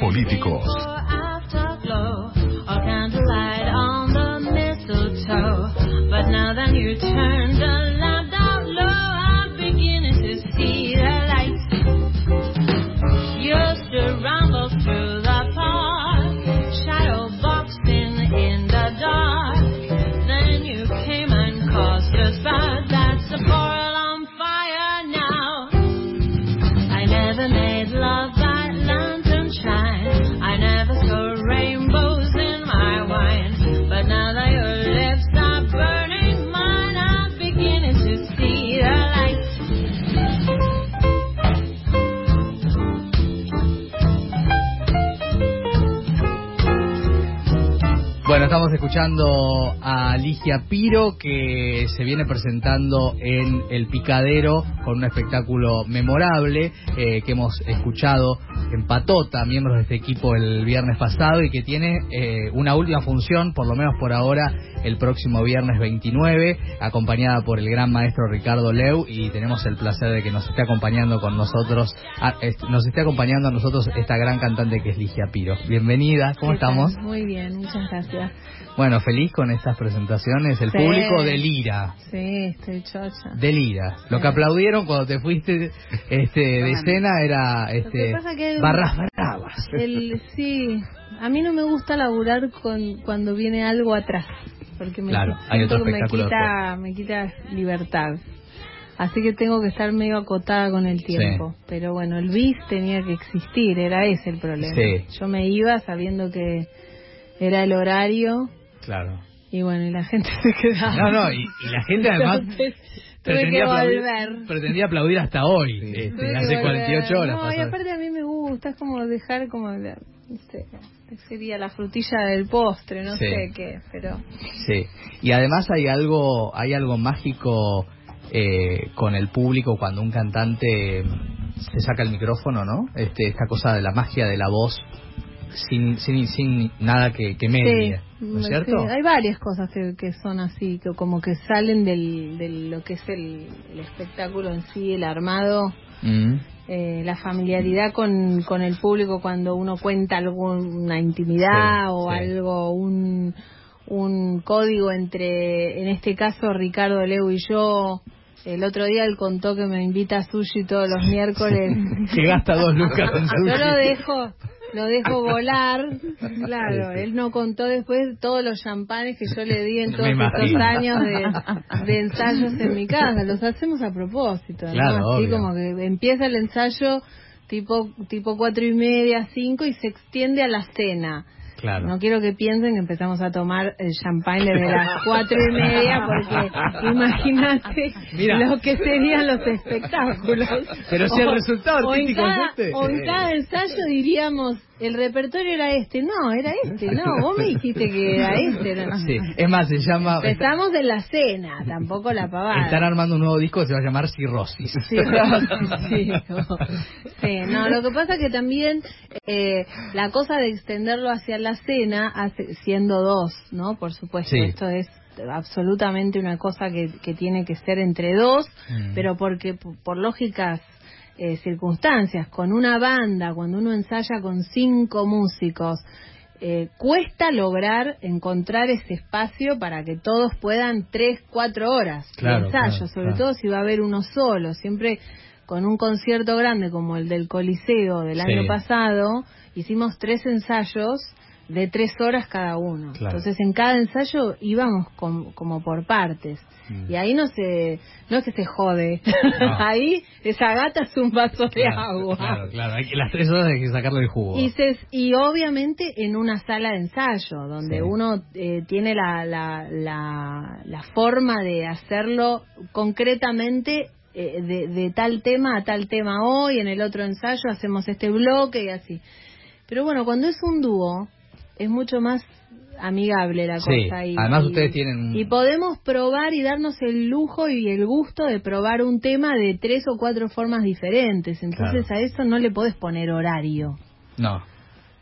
políticos. But now you turned escuchando a Ligia Piro que se viene presentando en El Picadero con un espectáculo memorable eh, que hemos escuchado en Patota, miembros de este equipo el viernes pasado y que tiene eh, una última función, por lo menos por ahora, el próximo viernes 29, acompañada por el gran maestro Ricardo Leu y tenemos el placer de que nos esté acompañando con nosotros, a- est- nos esté acompañando a nosotros esta gran cantante que es Ligia Piro. Bienvenida, ¿cómo estamos? Muy bien, muchas gracias. Bueno, feliz con estas presentaciones. El Sí. público delira, Sí, estoy chocha. delira. Lo que aplaudieron cuando te fuiste este, de escena era este, pasa que- barras bravas. El, sí, a mí no me gusta laburar con cuando viene algo atrás, porque me, Claro, hay otro que me quita, me quita libertad. Así que tengo que estar medio acotada con el tiempo. Pero bueno, el bis tenía que existir, era ese el problema. Sí. Yo me iba sabiendo que era el horario Claro. y bueno, y la gente se quedaba. No, no, y, y la gente además Entonces, pretendía aplaudir, pretendía aplaudir hasta hoy, este, Tuve que hace volver. 48 horas. No, y aparte a mí me gusta, es como dejar como, la- no sé, sería la frutilla del postre, no Sí. sé qué, pero Sí, y además hay algo, hay algo mágico eh, con el público cuando un cantante se saca el micrófono, ¿no? Este, esta cosa de la magia de la voz sin, sin, sin nada que, que medie, ¿no es sí, cierto? hay varias cosas que, que son así, que como que salen del, de lo que es el, el espectáculo en sí, el armado, Mm, eh, la familiaridad con, con el público cuando uno cuenta alguna intimidad Sí, o algo, un, un código entre, en este caso, Ricardo Leu y yo. El otro día él contó que me invita a sushi todos los miércoles. que gasta dos lucas en sushi. Yo lo dejo, lo dejo volar. Claro, él no contó después todos los champanes que yo le di en todos estos años de, de ensayos en mi casa. Los hacemos a propósito, Así obvio. como que empieza el ensayo tipo tipo cuatro y media, cinco y se extiende a la cena. Claro. No quiero que piensen que empezamos a tomar el champagne desde las cuatro y media porque imagínate lo que serían los espectáculos. Pero si el resultado o en cada- es este. O en cada ensayo diríamos, el repertorio era este. No, era este. No, vos me dijiste que era este. ¿no? Sí, es más, se llama... Empezamos en la cena, tampoco la pavada. Están armando un nuevo disco que se va a llamar Cirrosis. Sí, sí, sí, no, lo que pasa es que también eh, la cosa de extenderlo hacia la cena, hace, siendo dos, ¿no? Por supuesto, Sí. esto es absolutamente una cosa que, que tiene que ser entre dos, Mm. pero porque por lógicas eh, circunstancias, con una banda, cuando uno ensaya con cinco músicos, eh, cuesta lograr encontrar ese espacio para que todos puedan tres, cuatro horas Claro, de ensayo, claro, sobre claro. todo si va a haber uno solo. Siempre con un concierto grande como el del Coliseo del Sí. año pasado, hicimos tres ensayos de tres horas cada uno. Claro. Entonces en cada ensayo íbamos com- como por partes. Mm. Y ahí no se, no es que se jode. No. ahí esa gata es un vaso de agua. Claro, claro. Hay que- las tres horas hay que sacarle el jugo. Y, se- y obviamente en una sala de ensayo, donde Sí. uno eh, tiene la, la, la, la forma de hacerlo concretamente eh, de, de tal tema a tal tema hoy, en el otro ensayo hacemos este bloque y así. Pero bueno, cuando es un dúo, es mucho más amigable la Sí, cosa. Y, además y- ustedes tienen- Y podemos probar y darnos el lujo y el gusto de probar un tema de tres o cuatro formas diferentes. Entonces Claro. a eso no le podés poner horario. No.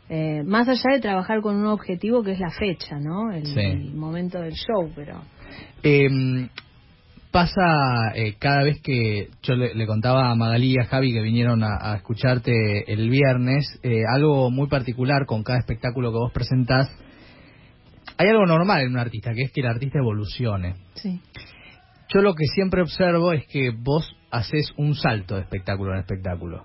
Eh, más allá de trabajar con un objetivo que es la fecha, ¿no? El, Sí. el momento del show, pero Eh, pasa eh, cada vez que yo le, le contaba a Magalí y a Javi que vinieron a, a escucharte el viernes, eh, algo muy particular con cada espectáculo que vos presentás. Hay algo normal en un artista, que es que el artista evolucione. Sí. Yo lo que siempre observo es que vos haces un salto de espectáculo en espectáculo.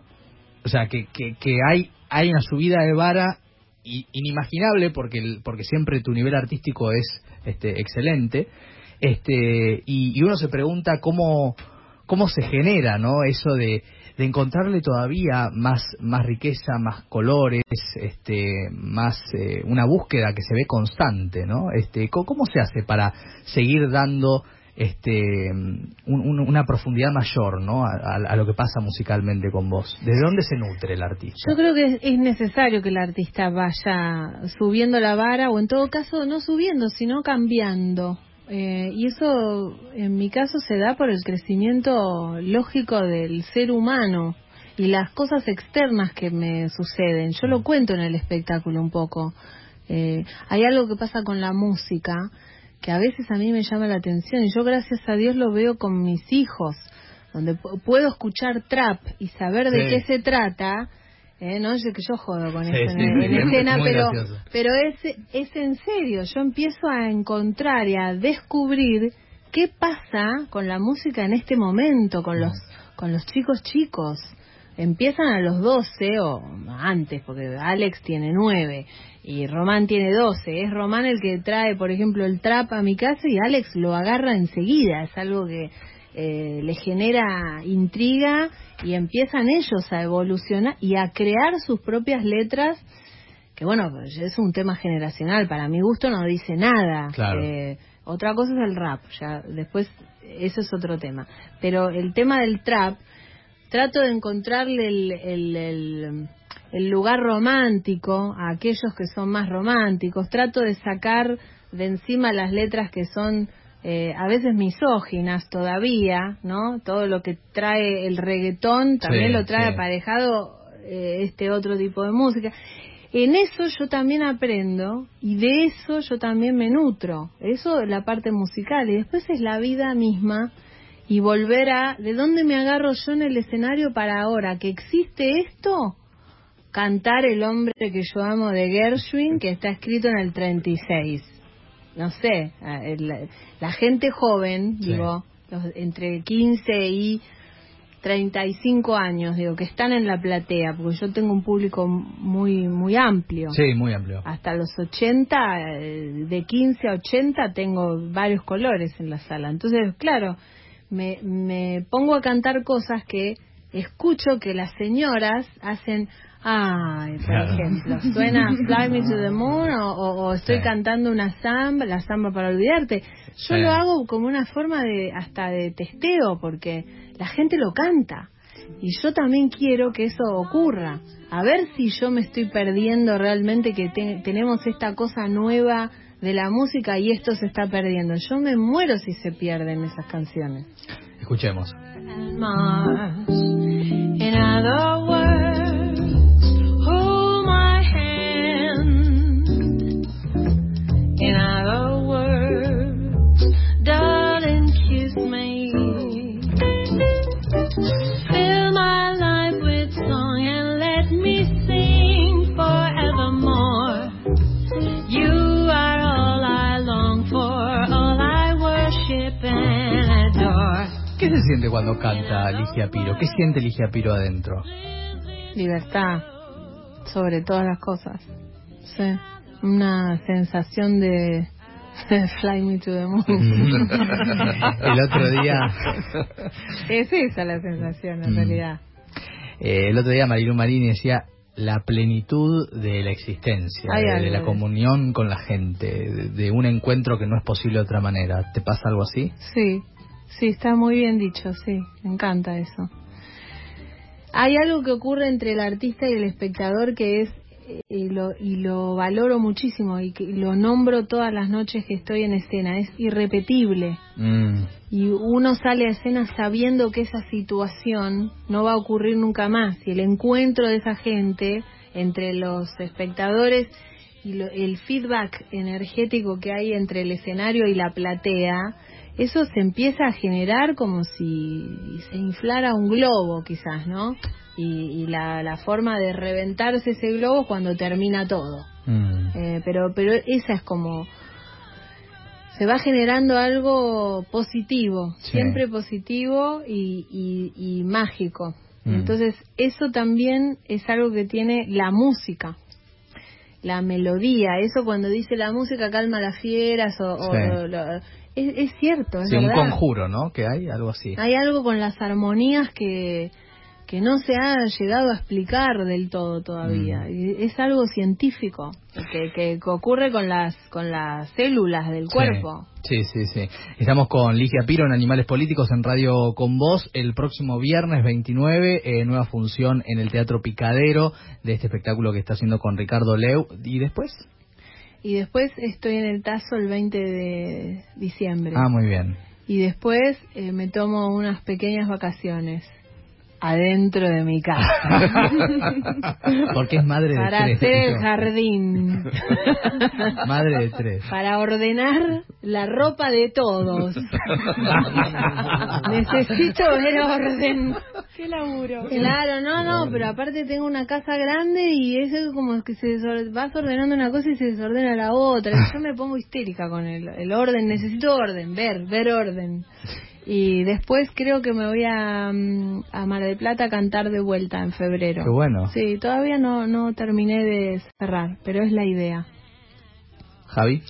O sea, que, que, que hay, hay una subida de vara inimaginable porque, porque siempre tu nivel artístico es este, excelente. Este, y, uno se pregunta cómo, cómo se genera ¿no? eso de, de encontrarle todavía más, más riqueza, más colores, este, más eh, una búsqueda que se ve constante. ¿no? Este, ¿cómo, se hace para seguir dando este un- un- una profundidad mayor ¿no? A, lo que pasa musicalmente con vos. ¿Desde dónde se nutre el artista? Yo creo que es necesario que el artista vaya subiendo la vara o en todo caso no subiendo, sino cambiando. Eh, y eso en mi caso se da por el crecimiento lógico del ser humano y las cosas externas que me suceden. Yo lo cuento en el espectáculo un poco. Eh, hay algo que pasa con la música que a veces a mí me llama la atención y yo gracias a Dios lo veo con mis hijos, donde pu- puedo escuchar trap y saber de Sí. qué se trata. Eh, no yo que yo jodo con Sí, eso sí, en, sí, es escena, pero gracioso. pero es es en serio. Yo empiezo a encontrar y a descubrir qué pasa con la música en este momento, con los con los chicos chicos. Empiezan a los 12 o antes, porque Alex tiene 9 y Román tiene 12. Es Román el que trae, por ejemplo, el trap a mi casa y Alex lo agarra enseguida. Es algo que eh, le genera intriga y empiezan ellos a evolucionar y a crear sus propias letras que bueno, pues es un tema generacional, para mi gusto no dice nada. Claro. Eh, otra cosa es el rap, ya después eso es otro tema. Pero el tema del trap, trato de encontrarle el, el, el, el lugar romántico a aquellos que son más románticos, trato de sacar de encima las letras que son eh, a veces misóginas todavía, ¿no? Todo lo que trae el reggaetón también Sí, lo trae sí. aparejado eh, este otro tipo de música. En eso yo también aprendo y de eso yo también me nutro. Eso es la parte musical y después es la vida misma y volver a de dónde me agarro yo en el escenario para ahora que existe esto cantar el hombre que yo amo de Gershwin que está escrito en el 36 no sé la, la gente joven Sí. digo los, entre 15 y 35 años digo que están en la platea porque yo tengo un público muy muy amplio Sí, muy amplio. hasta los 80, eh, de 15 a 80 tengo varios colores en la sala. Entonces, claro, me, me pongo a cantar cosas que escucho que las señoras hacen, ay, por Claro. ejemplo, suena Fly Me to the Moon o, o- o estoy Sí. cantando una samba, la samba para olvidarte. Yo Sí. lo hago como una forma de hasta de testeo porque la gente lo canta. Y yo también quiero que eso ocurra. A ver si yo me estoy perdiendo realmente que te- tenemos esta cosa nueva de la música y esto se está perdiendo. Yo me muero si se pierden esas canciones. Escuchemos. Another one. Canta Ligia Piro? ¿Qué siente Ligia Piro adentro? Libertad, sobre todas las cosas. Sí, una sensación de, Fly Me to the Moon. el otro día, es esa la sensación en Mm. realidad. eh, el otro día Marilu Marini decía la plenitud de la existencia, de, algo de la comunión con la gente, de, de un encuentro que no es posible de otra manera. ¿Te pasa algo así? Sí, sí, está muy bien dicho, sí, me encanta eso. Hay algo que ocurre entre el artista y el espectador que es, eh, y lo, y lo valoro muchísimo y que lo nombro todas las noches que estoy en escena, es irrepetible. Mm, Y uno sale a escena sabiendo que esa situación no va a ocurrir nunca más. Y el encuentro de esa gente entre los espectadores y lo- el feedback energético que hay entre el escenario y la platea eso se empieza a generar como si se inflara un globo quizás, ¿no? Y, y la, la forma de reventarse ese globo es cuando termina todo. Mm. Eh, pero, pero esa es como se va generando algo positivo, Sí. siempre positivo y, y- y mágico. Mm. Entonces, eso también es algo que tiene la música, la melodía. Eso cuando dice la música calma las fieras o, o- Sí. o- lo- es, es cierto, es Sí, un verdad. conjuro, ¿no? Que hay, algo así. Hay algo con las armonías que, que no se ha llegado a explicar del todo todavía. Mm. Es algo científico que, que, que ocurre con las, con las células del cuerpo. Sí, sí, sí. Estamos con Ligia Piro en Animales Políticos en Radio Con Voz. El próximo viernes 29, eh, nueva función en el Teatro Picadero de este espectáculo que está haciendo con Ricardo Leu. ¿Y después? Y después estoy en el Tazo el 20 de diciembre. Ah, muy bien. Y después eh, me tomo unas pequeñas vacaciones adentro de mi casa. Porque es madre de para tres. hacer el jardín. Madre de tres. para ordenar la ropa de todos. Necesito ver orden. Qué laburo. Claro, no, no, pero aparte tengo una casa grande y eso es como que se desor- vas ordenando una cosa y se desordena la otra. Yo me pongo histérica con el, el orden, necesito orden, ver, ver orden. Y después creo que me voy a, mm, a Mar del Plata a cantar de vuelta en febrero. Qué bueno. Sí, todavía no, no terminé de cerrar, pero es la idea. Javi.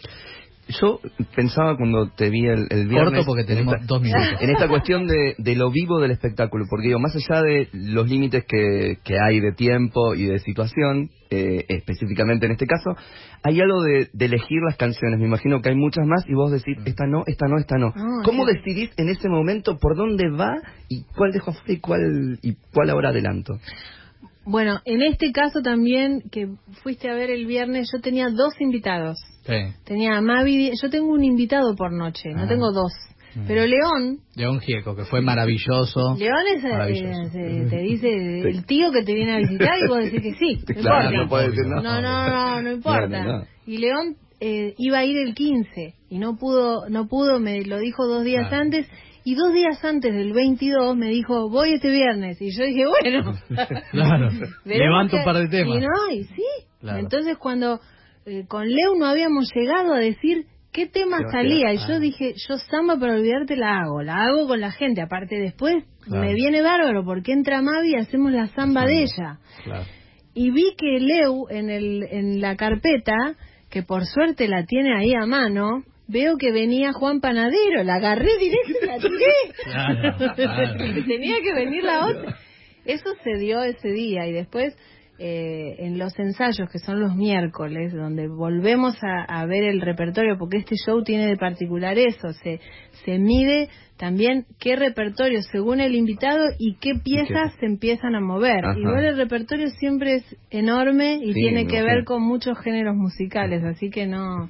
Yo pensaba cuando te vi el, el viernes... Corto porque en tenemos esta- dos minutos. En esta cuestión de, de lo vivo del espectáculo, porque digo, más allá de los límites que, que hay de tiempo y de situación, eh, específicamente en este caso, hay algo de, de elegir las canciones. Me imagino que hay muchas más y vos decís, esta no, esta no, esta no. Ah, ¿Cómo sí. decidís en ese momento por dónde va y cuál dejo afuera y cuál, y cuál ahora adelanto? Bueno, en este caso también, que fuiste a ver el viernes, yo tenía dos invitados. Sí. Tenía a Mavi, yo tengo un invitado por noche, no Ah. tengo dos. Mm. Pero León, León Gieco, que fue maravilloso. León es, eh, Maravilloso. eh, te dice el tío que te viene a visitar y vos decís que sí, no Claro, importa. no puede decir no. No, no, no, no importa. No, no, no. Y León eh, iba a ir el 15 y no pudo, no pudo, me lo dijo dos días Claro. antes y dos días antes del 22 me dijo voy este viernes y yo dije bueno, Claro. Levanto un par de temas. Y no, y sí. Claro. Entonces cuando eh, con Leo no habíamos llegado a decir qué tema ¿Qué va a salía y yo Ah. dije yo samba para olvidarte la hago, la hago con la gente, aparte después Claro. me viene bárbaro porque entra Mavi y hacemos la samba de ella Claro. y vi que Leu en, el, en la carpeta, que por suerte la tiene ahí a mano, veo que venía Juan Panadero, la agarré directo y la tiré. Claro, tenía que venir la otra. Eso se dio ese día y después eh, en los ensayos, que son los miércoles, donde volvemos a, a ver el repertorio, porque este show tiene de particular eso, se, se mide también qué repertorio según el invitado y qué piezas se empiezan a mover. Ajá. Igual el repertorio siempre es enorme y Sí, tiene que ver con muchos géneros musicales, así que no...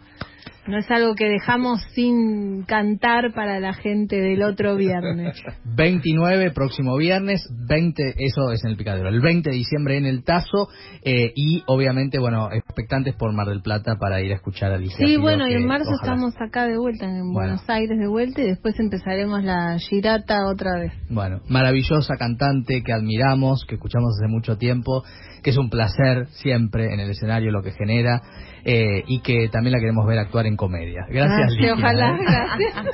No es algo que dejamos sin cantar para la gente del otro viernes. 29, próximo viernes, 20, eso es en el Picadero, el 20 de diciembre en el Tazo, eh, y obviamente, bueno, expectantes por Mar del Plata para ir a escuchar a Alicia Sí, Piro, bueno, y en marzo ojalá- estamos acá de vuelta, en Bueno. Buenos Aires de vuelta, y después empezaremos la girata otra vez. Bueno, maravillosa cantante que admiramos, que escuchamos hace mucho tiempo, que es un placer siempre en el escenario lo que genera, eh, y que también la queremos ver actuar en comedia. Gracias, Ah, ojalá, ¿eh? gracias.